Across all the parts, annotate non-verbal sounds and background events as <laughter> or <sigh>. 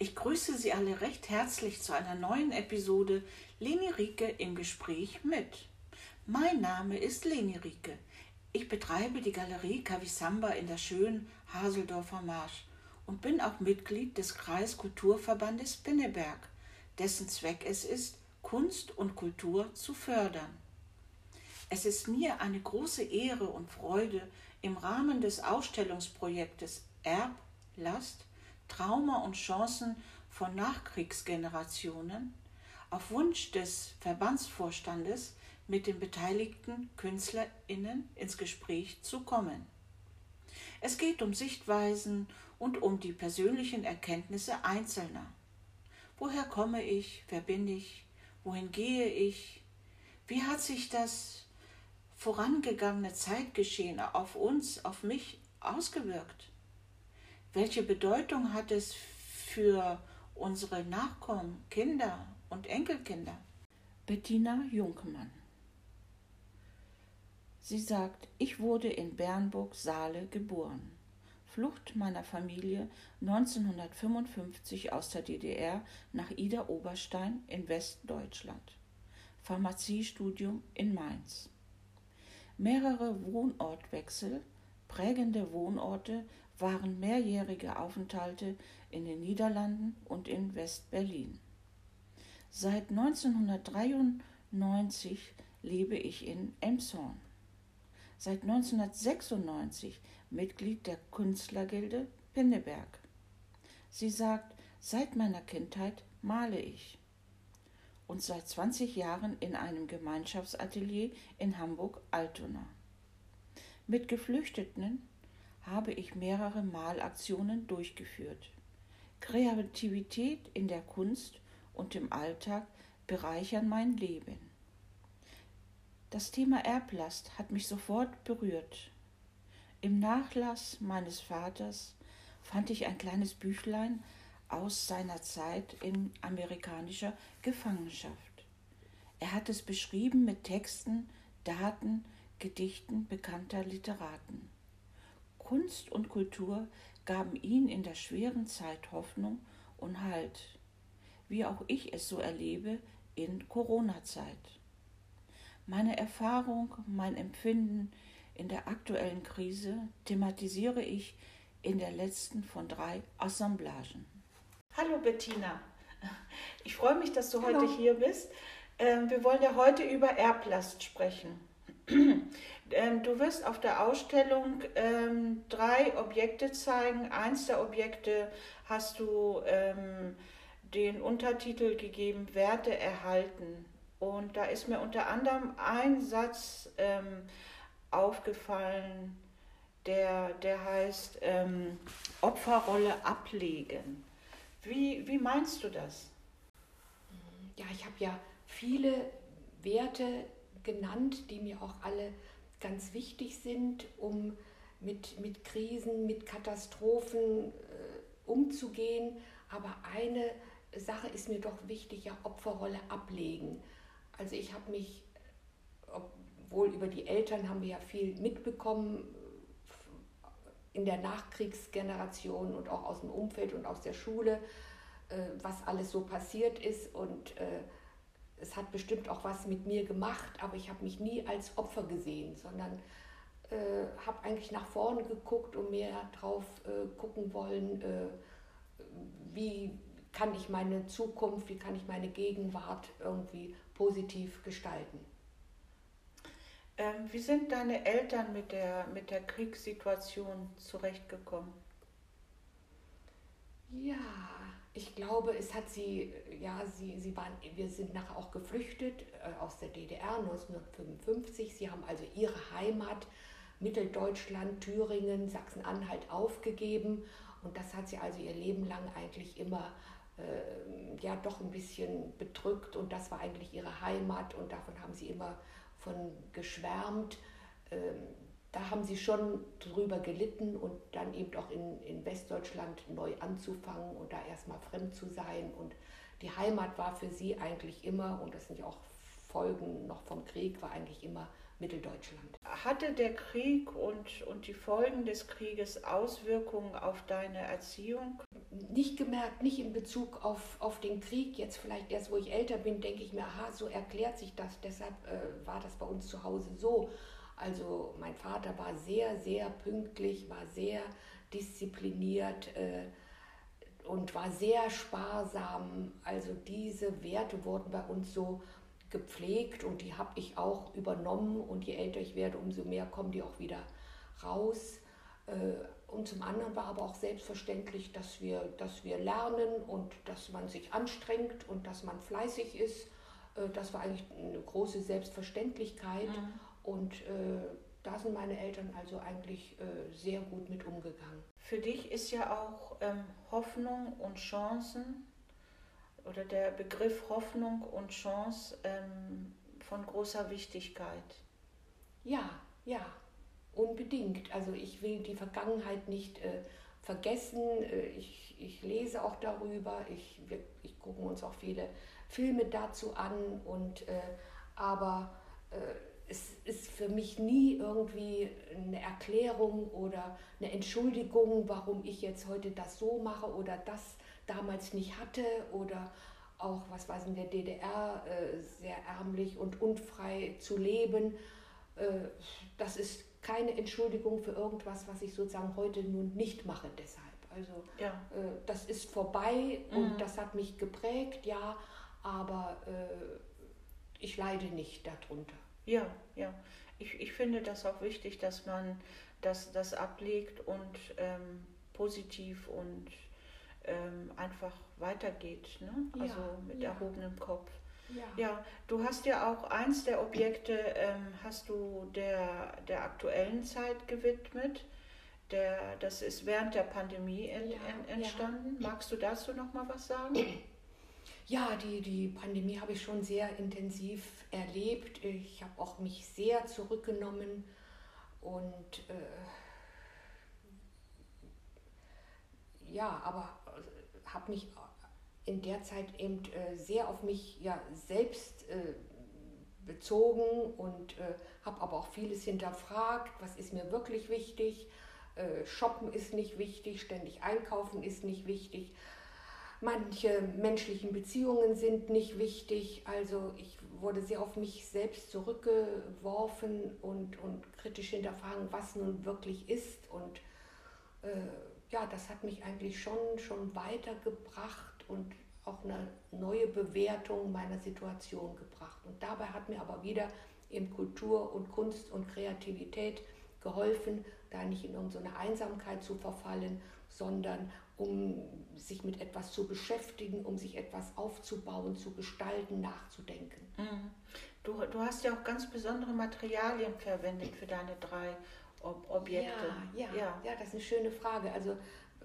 Ich grüße Sie alle recht herzlich zu einer neuen Episode Leni Rieke im Gespräch mit. Mein Name ist Leni Rieke. Ich betreibe die Galerie Kavisamba in der schönen Haseldorfer Marsch und bin auch Mitglied des Kreiskulturverbandes Pinneberg, dessen Zweck es ist, Kunst und Kultur zu fördern. Es ist mir eine große Ehre und Freude, im Rahmen des Ausstellungsprojektes Erb, Last Trauma und Chancen von Nachkriegsgenerationen auf Wunsch des Verbandsvorstandes mit den beteiligten KünstlerInnen ins Gespräch zu kommen. Es geht um Sichtweisen und um die persönlichen Erkenntnisse Einzelner. Woher komme ich? Wer bin ich? Wohin gehe ich? Wie hat sich das vorangegangene Zeitgeschehen auf uns, auf mich ausgewirkt? Welche Bedeutung hat es für unsere Nachkommen, Kinder und Enkelkinder? Bettina Junkemann. Sie sagt, ich wurde in Bernburg-Saale geboren. Flucht meiner Familie 1955 aus der DDR nach Ida Oberstein in Westdeutschland. Pharmaziestudium in Mainz. Mehrere Wohnortwechsel, prägende Wohnorte waren mehrjährige Aufenthalte in den Niederlanden und in West-Berlin. Seit 1993 lebe ich in Emshorn. Seit 1996 Mitglied der Künstlergilde Pinneberg. Sie sagt, seit meiner Kindheit male ich. Und seit 20 Jahren in einem Gemeinschaftsatelier in Hamburg-Altona. Mit Geflüchteten habe ich mehrere Malaktionen durchgeführt. Kreativität in der Kunst und im Alltag bereichern mein Leben. Das Thema Erblast hat mich sofort berührt. Im Nachlass meines Vaters fand ich ein kleines Büchlein aus seiner Zeit in amerikanischer Gefangenschaft. Er hat es beschrieben mit Texten, Daten, Gedichten bekannter Literaten. Kunst und Kultur gaben ihm in der schweren Zeit Hoffnung und Halt, wie auch ich es so erlebe in Corona-Zeit. Meine Erfahrung, mein Empfinden in der aktuellen Krise thematisiere ich in der letzten von drei Assemblagen. Hallo Bettina, ich freue mich, dass du Hallo. heute hier bist. Ähm, wir wollen ja heute über Erblast sprechen. Ähm, du wirst auf der Ausstellung ähm, drei Objekte zeigen. Eins der Objekte hast du ähm, den Untertitel gegeben, Werte erhalten. Und da ist mir unter anderem ein Satz ähm, aufgefallen, der, der heißt ähm, Opferrolle ablegen. Wie, wie meinst du das? Ja, ich habe ja viele Werte genannt, die mir auch alle ganz wichtig sind, um mit, mit Krisen, mit Katastrophen äh, umzugehen. Aber eine Sache ist mir doch wichtig, ja, Opferrolle ablegen. Also ich habe mich, obwohl über die Eltern haben wir ja viel mitbekommen in der Nachkriegsgeneration und auch aus dem Umfeld und aus der Schule, äh, was alles so passiert ist und äh, es hat bestimmt auch was mit mir gemacht, aber ich habe mich nie als Opfer gesehen, sondern äh, habe eigentlich nach vorne geguckt und mehr drauf äh, gucken wollen, äh, wie kann ich meine Zukunft, wie kann ich meine Gegenwart irgendwie positiv gestalten. Ähm, wie sind deine Eltern mit der, mit der Kriegssituation zurechtgekommen? Ja, ich glaube, es hat sie, ja, sie, sie waren, wir sind nachher auch geflüchtet äh, aus der DDR 1955. Sie haben also ihre Heimat, Mitteldeutschland, Thüringen, Sachsen-Anhalt aufgegeben. Und das hat sie also ihr Leben lang eigentlich immer äh, ja doch ein bisschen bedrückt. Und das war eigentlich ihre Heimat und davon haben sie immer von geschwärmt. Ähm, da haben sie schon drüber gelitten und dann eben auch in, in Westdeutschland neu anzufangen und da erstmal fremd zu sein. Und die Heimat war für sie eigentlich immer, und das sind ja auch Folgen noch vom Krieg, war eigentlich immer Mitteldeutschland. Hatte der Krieg und, und die Folgen des Krieges Auswirkungen auf deine Erziehung? Nicht gemerkt, nicht in Bezug auf, auf den Krieg. Jetzt vielleicht erst, wo ich älter bin, denke ich mir, aha, so erklärt sich das. Deshalb äh, war das bei uns zu Hause so. Also mein Vater war sehr, sehr pünktlich, war sehr diszipliniert äh, und war sehr sparsam. Also diese Werte wurden bei uns so gepflegt und die habe ich auch übernommen und je älter ich werde, umso mehr kommen die auch wieder raus. Äh, und zum anderen war aber auch selbstverständlich, dass wir, dass wir lernen und dass man sich anstrengt und dass man fleißig ist. Äh, das war eigentlich eine große Selbstverständlichkeit. Mhm. Und äh, da sind meine Eltern also eigentlich sehr gut mit umgegangen. Für dich ist ja auch ähm, Hoffnung und Chancen oder der Begriff Hoffnung und Chance ähm, von großer Wichtigkeit. Ja, ja, unbedingt. Also ich will die Vergangenheit nicht äh, vergessen. Äh, ich, ich lese auch darüber. Ich, wir ich gucken uns auch viele Filme dazu an. Und, äh, aber äh, es ist für mich nie irgendwie eine Erklärung oder eine Entschuldigung, warum ich jetzt heute das so mache oder das damals nicht hatte oder auch, was weiß ich, in der DDR äh, sehr ärmlich und unfrei zu leben. Äh, das ist keine Entschuldigung für irgendwas, was ich sozusagen heute nun nicht mache deshalb. Also ja. äh, das ist vorbei mhm. und das hat mich geprägt, ja, aber ich leide nicht darunter. Ja, ja. Ich, ich finde das auch wichtig, dass man das, das ablegt und ähm, positiv und ähm, einfach weitergeht, ne? also ja, mit ja. erhobenem Kopf. Ja. ja, du hast ja auch eins der Objekte, ähm, hast du der, der aktuellen Zeit gewidmet. Der, das ist während der Pandemie ent, ja, entstanden. Magst du dazu noch mal was sagen? <coughs> Ja, die, die Pandemie habe ich schon sehr intensiv erlebt. Ich habe auch mich sehr zurückgenommen und äh, ja, aber habe mich in der Zeit eben äh, sehr auf mich ja, selbst äh, bezogen und äh, habe aber auch vieles hinterfragt, was ist mir wirklich wichtig. Äh, shoppen ist nicht wichtig, ständig einkaufen ist nicht wichtig. Manche menschlichen Beziehungen sind nicht wichtig. Also ich wurde sehr auf mich selbst zurückgeworfen und, und kritisch hinterfragen, was nun wirklich ist. Und äh, ja, das hat mich eigentlich schon, schon weitergebracht und auch eine neue Bewertung meiner Situation gebracht. Und dabei hat mir aber wieder eben Kultur und Kunst und Kreativität geholfen, da nicht in irgendeine Einsamkeit zu verfallen, sondern um sich mit etwas zu beschäftigen, um sich etwas aufzubauen, zu gestalten, nachzudenken. Mhm. Du, du hast ja auch ganz besondere Materialien verwendet für deine drei Ob Objekte. Ja, ja, ja, ja. das ist eine schöne Frage. Also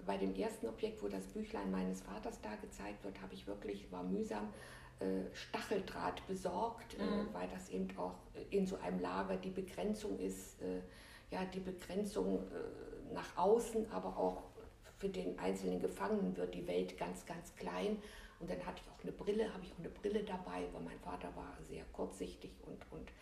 bei dem ersten Objekt, wo das Büchlein meines Vaters da gezeigt wird, habe ich wirklich, war mühsam, äh, Stacheldraht besorgt, äh, mhm. weil das eben auch in so einem Lager die Begrenzung ist, äh, ja, die Begrenzung nach außen, aber auch für den einzelnen Gefangenen wird die Welt ganz, ganz klein. Und dann hatte ich auch eine Brille, habe ich auch eine Brille dabei, weil mein Vater war sehr kurzsichtig und, und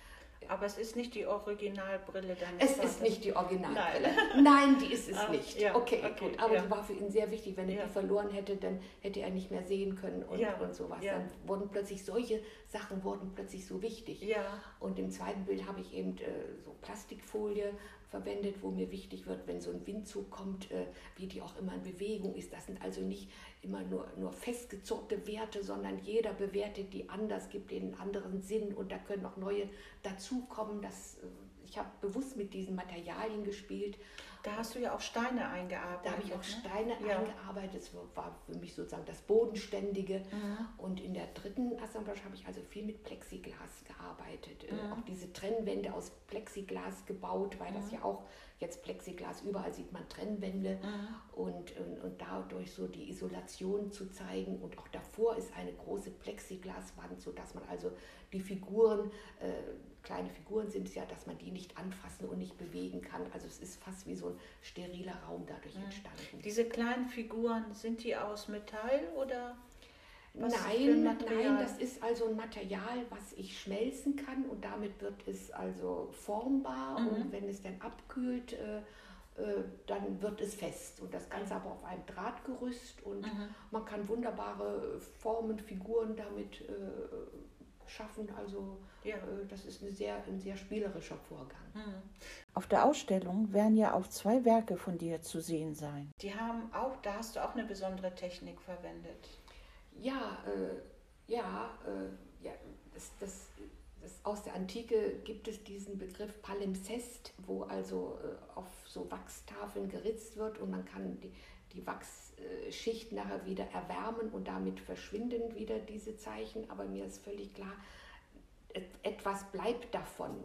aber es ist nicht die Originalbrille deines Es Vaters. ist nicht die Originalbrille. Nein, <laughs> Nein die ist es ah, nicht. Ja, okay, okay, gut. Aber ja. die war für ihn sehr wichtig. Wenn er ja. die verloren hätte, dann hätte er nicht mehr sehen können und, und sowas. Dann wurden plötzlich solche Sachen wurden plötzlich so wichtig. Und im zweiten Bild habe ich eben äh, so Plastikfolie verwendet, wo mir wichtig wird, wenn so ein Windzug kommt, äh, wie die auch immer in Bewegung ist. Das sind also nicht immer nur, nur festgezurrte Werte, sondern jeder bewertet die anders, gibt ihnen einen anderen Sinn und da können auch neue dazukommen. Das, äh, ich habe bewusst mit diesen Materialien gespielt da hast du ja auch Steine eingearbeitet. Da habe ich auch ne? Steine ja. eingearbeitet. Das war für mich sozusagen das Bodenständige. Mhm. Und in der dritten Assemblage habe ich also viel mit Plexiglas gearbeitet. Äh, mhm. Auch diese Trennwände aus Plexiglas gebaut, weil mhm. das ja auch jetzt Plexiglas, überall sieht man Trennwände. Mhm. Und, und, und dadurch so die Isolation zu zeigen. Und auch davor ist eine große Plexiglaswand, sodass man also die Figuren... Äh, kleine Figuren sind es ja, dass man die nicht anfassen und nicht bewegen kann. Also es ist fast wie so ein steriler Raum dadurch mhm. entstanden. Diese kleinen Figuren, sind die aus Metall oder? Was nein, nein, das ist also ein Material, was ich schmelzen kann und damit wird es also formbar mhm. und wenn es dann abkühlt, äh, äh, dann wird es fest. Und das Ganze aber auf einem Drahtgerüst und mhm. man kann wunderbare Formen, Figuren damit äh, schaffen. Also ja. äh, das ist eine sehr, ein sehr spielerischer Vorgang. Mhm. Auf der Ausstellung werden ja auch zwei Werke von dir zu sehen sein. Die haben auch, da hast du auch eine besondere Technik verwendet. Ja, äh, ja, äh, ja das, das das, aus der Antike gibt es diesen Begriff Palimpsest, wo also äh, auf so Wachstafeln geritzt wird und man kann die, die Wachsschicht nachher wieder erwärmen und damit verschwinden wieder diese Zeichen. Aber mir ist völlig klar, etwas bleibt davon.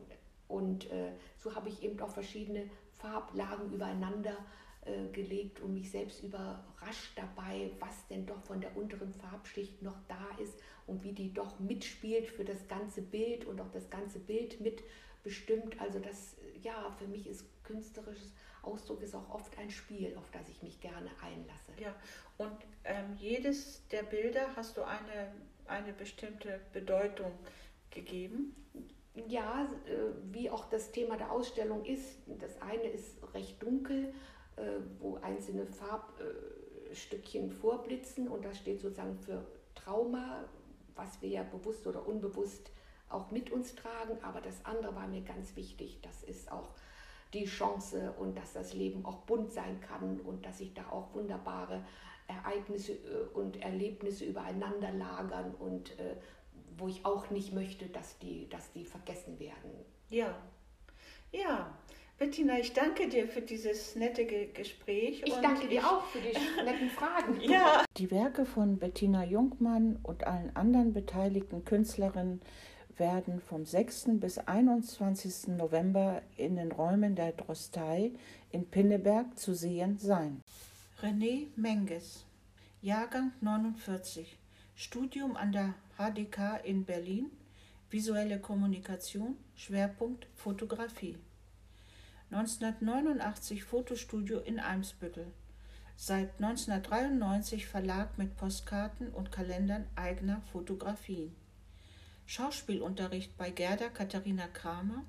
Und äh, so habe ich eben auch verschiedene Farblagen übereinander äh, gelegt und mich selbst überrascht dabei, was denn doch von der unteren Farbschicht noch da ist und wie die doch mitspielt für das ganze Bild und auch das ganze Bild mitbestimmt. Also das, ja, für mich ist künstlerisches Ausdruck ist auch oft ein Spiel, auf das ich mich gerne einlasse. Ja, und ähm, jedes der Bilder hast du eine, eine bestimmte Bedeutung gegeben? Ja, äh, wie auch das Thema der Ausstellung ist. Das eine ist recht dunkel, äh, wo einzelne Farbstückchen vorblitzen und das steht sozusagen für Trauma, was wir ja bewusst oder unbewusst auch mit uns tragen. Aber das andere war mir ganz wichtig. Das ist auch die Chance und dass das Leben auch bunt sein kann und dass sich da auch wunderbare Ereignisse äh, und Erlebnisse übereinander lagern und äh, wo ich auch nicht möchte, dass die, dass die vergessen werden. Ja, ja. Bettina, ich danke dir für dieses nette Ge Gespräch. Ich danke dir ich, auch für die netten Fragen. <laughs> ja. Die Werke von Bettina Jungmann und allen anderen beteiligten Künstlerinnen werden vom 6. bis 21. November in den Räumen der Drostei in Pinneberg zu sehen sein. René Menges, Jahrgang 49, Studium an der HDK in Berlin, visuelle Kommunikation, Schwerpunkt Fotografie. 1989 Fotostudio in Eimsbüttel. Seit 1993 Verlag mit Postkarten und Kalendern eigener Fotografien. Schauspielunterricht bei Gerda Katharina Kramer,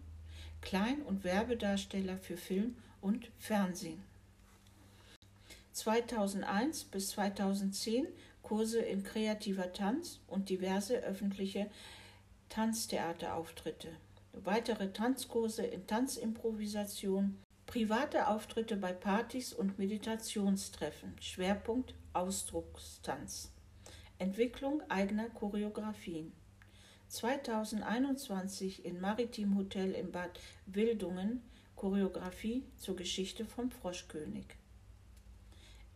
Klein- und Werbedarsteller für Film und Fernsehen. 2001 bis 2010 Kurse in kreativer Tanz und diverse öffentliche Tanztheaterauftritte weitere Tanzkurse in Tanzimprovisation, private Auftritte bei Partys und Meditationstreffen, Schwerpunkt Ausdruckstanz, Entwicklung eigener Choreografien. 2021 in Maritim Hotel in Bad Wildungen Choreografie zur Geschichte vom Froschkönig.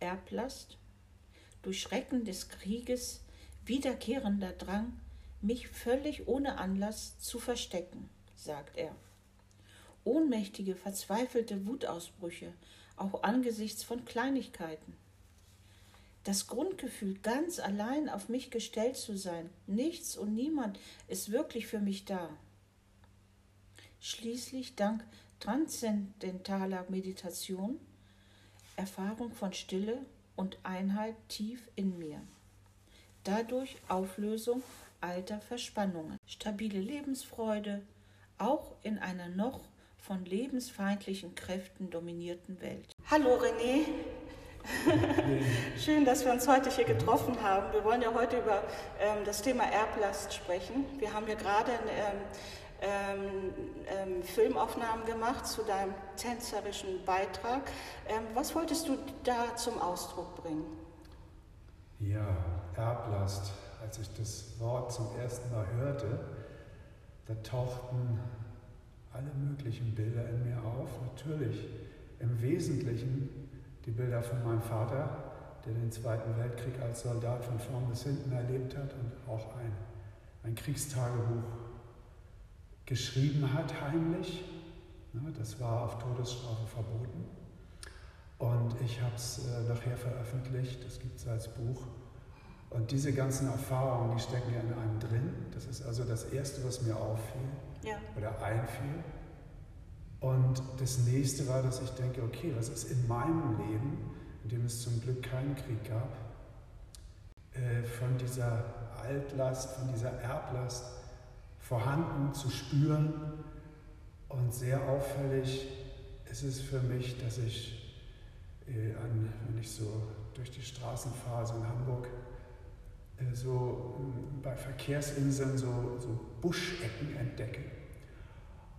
Erblast, durch Schrecken des Krieges wiederkehrender Drang, mich völlig ohne Anlass zu verstecken sagt er. Ohnmächtige, verzweifelte Wutausbrüche, auch angesichts von Kleinigkeiten. Das Grundgefühl, ganz allein auf mich gestellt zu sein, nichts und niemand ist wirklich für mich da. Schließlich dank transzendentaler Meditation, Erfahrung von Stille und Einheit tief in mir. Dadurch Auflösung alter Verspannungen, stabile Lebensfreude, auch in einer noch von lebensfeindlichen Kräften dominierten Welt. Hallo René, schön, dass wir uns heute hier getroffen haben. Wir wollen ja heute über ähm, das Thema Erblast sprechen. Wir haben ja gerade ähm, ähm, ähm, Filmaufnahmen gemacht zu deinem tänzerischen Beitrag. Ähm, was wolltest du da zum Ausdruck bringen? Ja, Erblast. Als ich das Wort zum ersten Mal hörte, da tauchten alle möglichen Bilder in mir auf. Natürlich im Wesentlichen die Bilder von meinem Vater, der den Zweiten Weltkrieg als Soldat von vorn bis hinten erlebt hat und auch ein, ein Kriegstagebuch geschrieben hat, heimlich. Das war auf Todesstrafe verboten. Und ich habe es äh, nachher veröffentlicht, das gibt es als Buch. Und diese ganzen Erfahrungen, die stecken ja in einem drin. Das ist also das Erste, was mir auffiel ja. oder einfiel. Und das nächste war, dass ich denke, okay, was ist in meinem Leben, in dem es zum Glück keinen Krieg gab, äh, von dieser Altlast, von dieser Erblast vorhanden zu spüren. Und sehr auffällig ist es für mich, dass ich, äh, wenn ich so durch die Straßen fahre, so in Hamburg, äh, so äh, bei Verkehrsinseln so, so Buschecken entdecke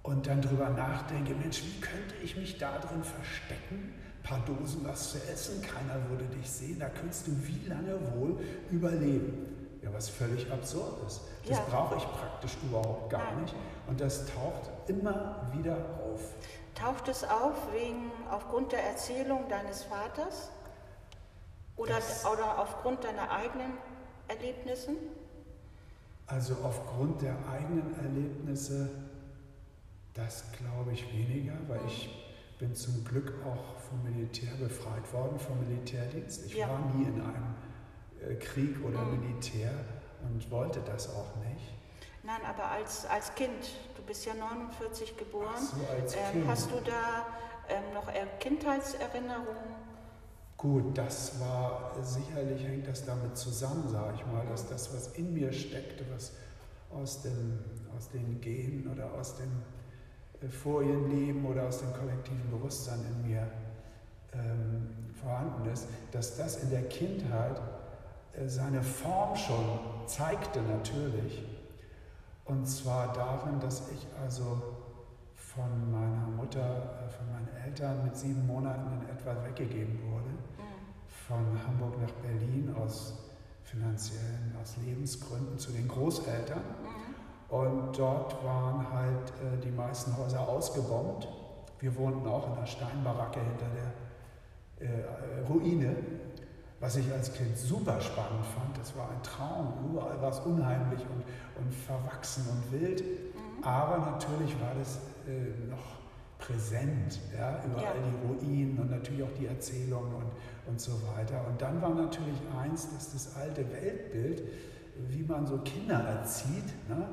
und dann drüber nachdenke, Mensch, wie könnte ich mich da drin verstecken? Ein paar Dosen was zu essen, keiner würde dich sehen, da könntest du wie lange wohl überleben. Ja, was völlig absurd ist. Das ja. brauche ich praktisch überhaupt gar nicht. Und das taucht immer wieder auf. Taucht es auf wegen, aufgrund der Erzählung deines Vaters? Oder, oder aufgrund deiner eigenen Erlebnissen? Also aufgrund der eigenen Erlebnisse, das glaube ich weniger, weil ich bin zum Glück auch vom Militär befreit worden, vom Militärdienst. Ich ja. war nie in einem äh, Krieg oder mhm. Militär und wollte das auch nicht. Nein, aber als, als Kind, du bist ja 49 geboren, so, ähm, hast du da ähm, noch Kindheitserinnerungen? Gut, das war sicherlich hängt das damit zusammen, sage ich mal, dass das, was in mir steckte, was aus, dem, aus den Genen oder aus dem äh, Forienleben oder aus dem kollektiven Bewusstsein in mir ähm, vorhanden ist, dass das in der Kindheit äh, seine Form schon zeigte natürlich. Und zwar darin, dass ich also von meiner Mutter, äh, von meinen Eltern mit sieben Monaten in etwa weggegeben wurde. Von Hamburg nach Berlin aus finanziellen, aus Lebensgründen zu den Großeltern. Und dort waren halt äh, die meisten Häuser ausgebombt. Wir wohnten auch in einer Steinbaracke hinter der äh, Ruine was ich als Kind super spannend fand. Das war ein Traum. Überall war es unheimlich und, und verwachsen und wild. Mhm. Aber natürlich war das äh, noch präsent. Ja? Überall ja. die Ruinen und natürlich auch die Erzählungen und, und so weiter. Und dann war natürlich eins, dass das alte Weltbild, wie man so Kinder erzieht, ne?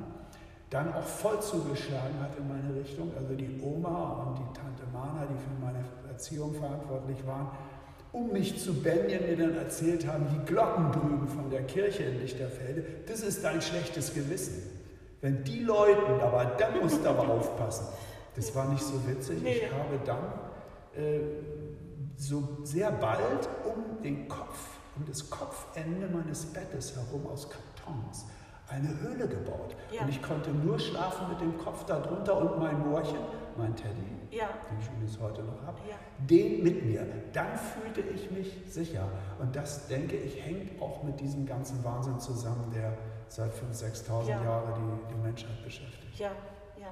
Dann auch voll zugeschlagen hat in meine Richtung. Also die Oma und die Tante Mana, die für meine Erziehung verantwortlich waren, um mich zu bändigen, mir dann erzählt haben, die Glocken drüben von der Kirche in Lichterfelde, das ist dein schlechtes Gewissen. Wenn die läuten, aber dann musst du aber aufpassen. Das war nicht so witzig. Ich habe dann äh, so sehr bald um den Kopf, um das Kopfende meines Bettes herum aus Kartons eine Höhle gebaut. Ja. Und ich konnte nur schlafen mit dem Kopf darunter und mein Moorchen, mein Teddy, ja. den ich übrigens heute noch habe, ja. den mit mir. Dann fühlte ich mich sicher. Und das, denke ich, hängt auch mit diesem ganzen Wahnsinn zusammen, der seit 5.000, 6.000 ja. Jahren die, die Menschheit beschäftigt. Ja, ja.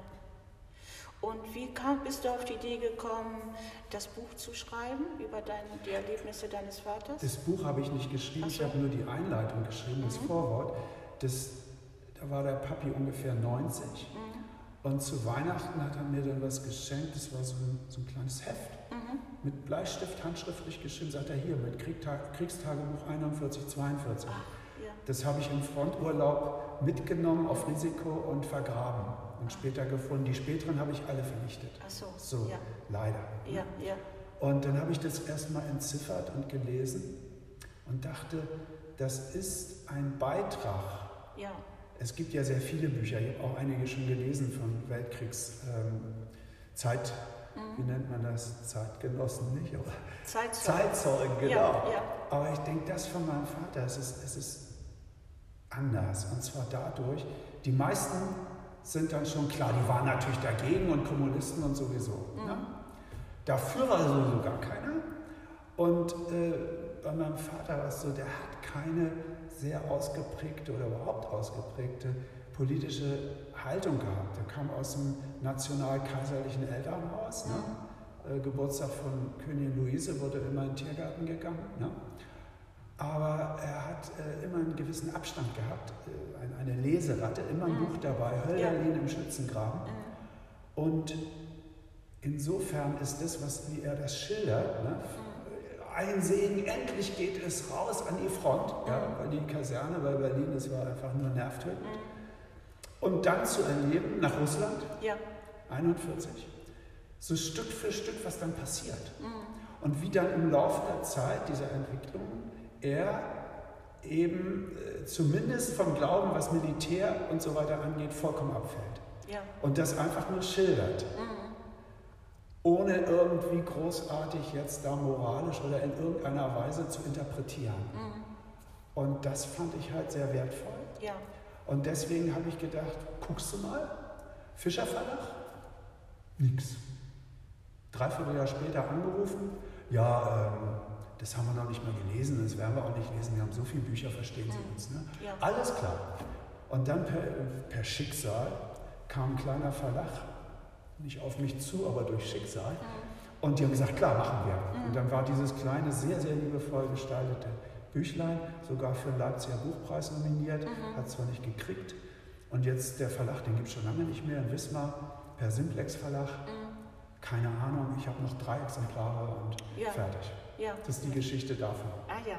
Und wie kam, bist du auf die Idee gekommen, das Buch zu schreiben über deine, die Erlebnisse deines Vaters? Das Buch habe ich nicht geschrieben, so. ich habe nur die Einleitung geschrieben, das mhm. Vorwort. Das, da war der Papi ungefähr 90. Mhm. Und zu Weihnachten hat er mir dann was geschenkt, das war so ein, so ein kleines Heft mhm. mit Bleistift handschriftlich geschrieben, sagt er hier, mit Kriegstagebuch 41, 42. Ach, ja. Das habe ich im Fronturlaub mitgenommen auf Risiko und vergraben und später gefunden. Die späteren habe ich alle vernichtet. Ach so, so ja. leider. Ja, ja. Und dann habe ich das erstmal entziffert und gelesen und dachte, das ist ein Beitrag ja es gibt ja sehr viele Bücher, ich habe auch einige schon gelesen von Weltkriegszeit, ähm, mhm. wie nennt man das? Zeitgenossen nicht, aber Zeitzeugen, Zeitzeugen genau. Ja, ja. Aber ich denke, das von meinem Vater, es ist, es ist anders. Und zwar dadurch, die meisten sind dann schon klar, die waren natürlich dagegen und Kommunisten und sowieso. Mhm. Ne? Dafür war sowieso gar keiner. Und äh, bei meinem Vater war es so, der hat keine sehr ausgeprägte oder überhaupt ausgeprägte politische Haltung gehabt. Er kam aus dem national-kaiserlichen Elternhaus. Ne? Äh, Geburtstag von Königin Luise wurde immer in den Tiergarten gegangen. Ne? Aber er hat äh, immer einen gewissen Abstand gehabt, äh, eine Leseratte, immer ein mhm. Buch dabei, Hölderlin ja. im Schützengraben. Mhm. Und insofern ist das, was, wie er das schildert, ne? Ein Segen, endlich geht es raus an die Front, ja, weil die Kaserne bei Berlin, das war einfach nur nervtötend. Und dann zu erleben nach Russland, ja. 41, so Stück für Stück, was dann passiert. Mhm. Und wie dann im Laufe der Zeit dieser Entwicklung er eben äh, zumindest vom Glauben, was Militär und so weiter angeht, vollkommen abfällt. Ja. Und das einfach nur schildert. Ohne irgendwie großartig jetzt da moralisch oder in irgendeiner Weise zu interpretieren. Und das fand ich halt sehr wertvoll. Ja. Und deswegen habe ich gedacht, guckst du mal, Fischer Verlag? Nix. Dreiviertel Jahr später angerufen, ja, ähm, das haben wir noch nicht mal gelesen, das werden wir auch nicht lesen, wir haben so viele Bücher, verstehen Sie uns. Ne? Ja. Alles klar. Und dann per, per Schicksal kam ein kleiner Verlag, nicht auf mich zu, aber durch Schicksal. Und die haben gesagt, klar, machen wir. Und dann war dieses kleine, sehr, sehr liebevoll gestaltete Büchlein sogar für den Leipziger Buchpreis nominiert, hat zwar nicht gekriegt. Und jetzt der Verlag, den gibt es schon lange nicht mehr, in Wismar, per Simplex Verlag. Keine Ahnung, ich habe noch drei Exemplare und Ja. fertig. Ja. Das ist die Geschichte davon. Ah ja.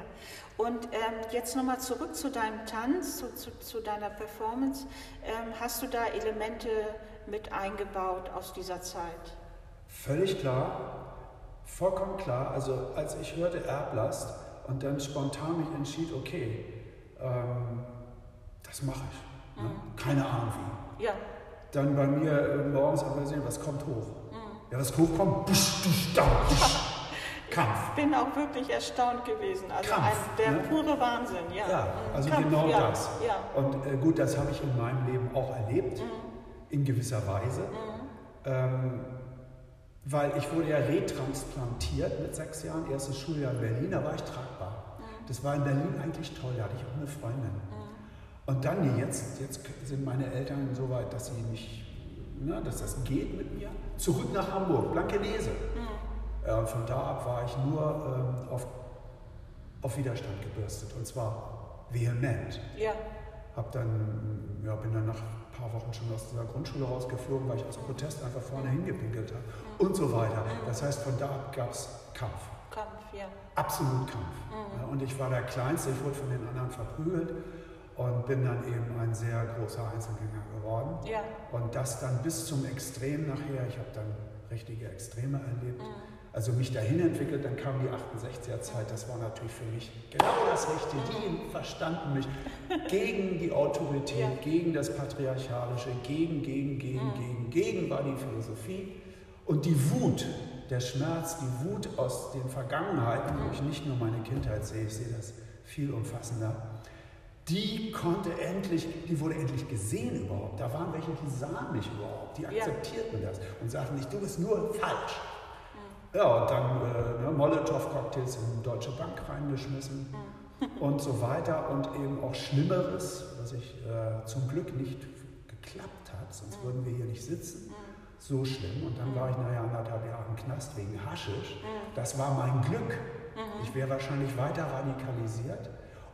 Und ähm, jetzt nochmal zurück zu deinem Tanz, zu, zu, zu deiner Performance. Ähm, hast du da Elemente mit eingebaut aus dieser Zeit? Völlig klar, vollkommen klar. Also als ich hörte Erblast und dann spontan mich entschied, okay, ähm, das mache ich. Ne? Keine Ahnung wie. Ja. Dann bei mir morgens aber sehen, was kommt hoch. Ja, was hochkommt, busch, busch, da, busch. <laughs> Kampf. Bin auch wirklich erstaunt gewesen. Also Kampf, ein, der ne? pure Wahnsinn, ja. Ja, Mhm. also Kampf, genau ja. das. Ja. Und äh, gut, das habe ich in meinem Leben auch erlebt, Mhm. In gewisser Weise. Ähm, weil ich wurde ja retransplantiert mit sechs Jahren, erstes Schuljahr in Berlin, da war ich tragbar. Mhm. Das war in Berlin eigentlich toll, da hatte ich auch eine Freundin. Und dann, nee, jetzt, jetzt sind meine Eltern so weit, dass sie mich, ne, dass das geht mit mir, zurück nach Hamburg, Blankenese. Ja, und von da ab war ich nur ähm, auf, auf Widerstand gebürstet und zwar vehement. Ja. Hab dann, ja, bin dann nach ein paar Wochen schon aus dieser Grundschule rausgeflogen, weil ich aus Protest einfach vorne hingepinkelt habe und so weiter. Das heißt, von da ab gab es Kampf. Kampf, ja. Absolut Kampf. Ja, und ich war der Kleinste, ich wurde von den anderen verprügelt und bin dann eben ein sehr großer Einzelgänger geworden. Ja. Und das dann bis zum Extrem nachher. Ich habe dann richtige Extreme erlebt. Also mich dahin entwickelt, dann kam die 68er Zeit. Das war natürlich für mich genau das Richtige. Die verstanden mich gegen die Autorität, Ja. gegen das Patriarchalische, gegen, gegen, gegen, gegen, gegen war die Philosophie. Und die Wut, der Schmerz, die Wut aus den Vergangenheiten, wo ich nicht nur meine Kindheit sehe, ich sehe das viel umfassender, die konnte endlich, die wurde endlich gesehen überhaupt. Da waren welche, die sahen mich überhaupt, die akzeptierten das und sagten nicht, du bist nur falsch. Ja, und dann äh, ne, Molotow-Cocktails in Deutsche Bank reingeschmissen <laughs> und so weiter und eben auch Schlimmeres, was ich äh, zum Glück nicht geklappt hat, sonst würden wir hier nicht sitzen. So schlimm. Und dann war ich nachher anderthalb Jahre im Knast wegen Haschisch. Das war mein Glück. Ich wäre wahrscheinlich weiter radikalisiert.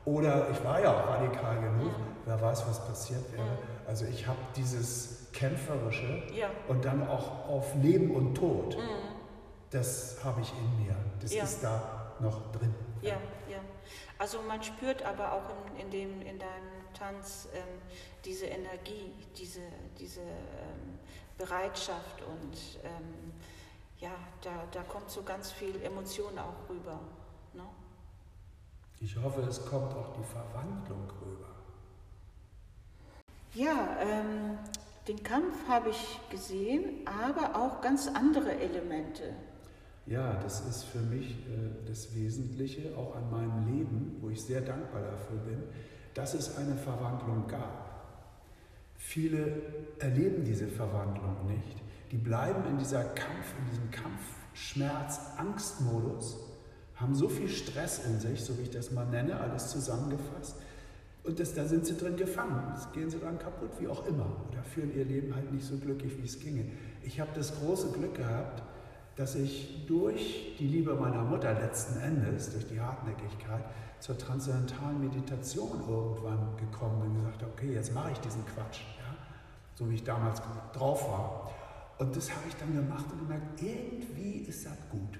Oder ich war ja auch radikal genug. Wer weiß, was passiert wäre. Also ich habe dieses Kämpferische und dann auch auf Leben und Tod. Das habe ich in mir. Das Ja. ist da noch drin. Ja, ja. Also man spürt aber auch in, in, dem, in deinem Tanz ähm, diese Energie, diese, diese ähm, Bereitschaft und ähm, ja, da, da kommt so ganz viel Emotion auch rüber. Ne? Ich hoffe, es kommt auch die Verwandlung rüber. Ja, ähm, den Kampf habe ich gesehen, aber auch ganz andere Elemente. Ja, das ist für mich äh, das Wesentliche, auch an meinem Leben, wo ich sehr dankbar dafür bin, dass es eine Verwandlung gab. Viele erleben diese Verwandlung nicht. Die bleiben in dieser Kampf, in diesem Kampfschmerz, Angstmodus, haben so viel Stress in sich, so wie ich das mal nenne, alles zusammengefasst. Und das, da sind sie drin gefangen. Das gehen sie dann kaputt, wie auch immer. Oder führen ihr Leben halt nicht so glücklich, wie es ginge. Ich habe das große Glück gehabt, dass ich durch die Liebe meiner Mutter letzten Endes, durch die Hartnäckigkeit, zur transzendentalen Meditation irgendwann gekommen bin und gesagt habe, okay, jetzt mache ich diesen Quatsch, ja? so wie ich damals drauf war. Und das habe ich dann gemacht und gemerkt, irgendwie ist das gut.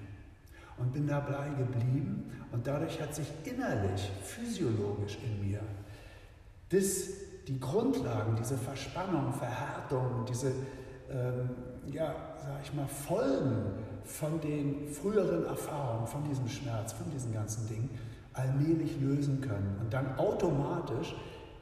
Und bin dabei geblieben und dadurch hat sich innerlich, physiologisch in mir, das, die Grundlagen, diese Verspannung, Verhärtung, diese, ähm, ja, sag ich mal, Folgen von den früheren Erfahrungen, von diesem Schmerz, von diesen ganzen Dingen, allmählich lösen können. Und dann automatisch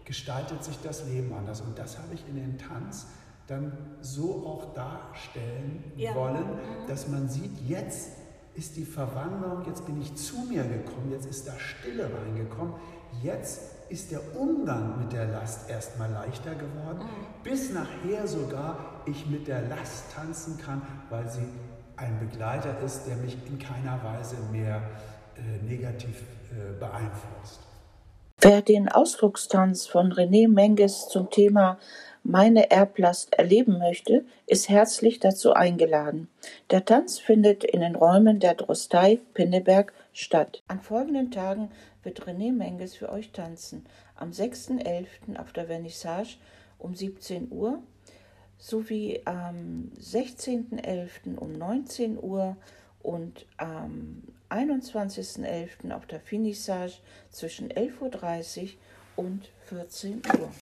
gestaltet sich das Leben anders. Und das habe ich in den Tanz dann so auch darstellen ja. wollen, mhm. dass man sieht, jetzt ist die Verwandlung, jetzt bin ich zu mir gekommen, jetzt ist da Stille reingekommen, jetzt ist der Umgang mit der Last erstmal leichter geworden, mhm. bis nachher sogar ich mit der Last tanzen kann, weil sie ein Begleiter ist, der mich in keiner Weise mehr äh, negativ äh, beeinflusst. Wer den Ausdruckstanz von René Menges zum Thema meine Erblast erleben möchte, ist herzlich dazu eingeladen. Der Tanz findet in den Räumen der Drostei Pinneberg statt. An folgenden Tagen wird René Menges für euch tanzen. Am 6.11. auf der Vernissage um 17 Uhr sowie am 16.11. um 19 Uhr und am 21.11. auf der Finissage zwischen 11.30 Uhr und 14 Uhr.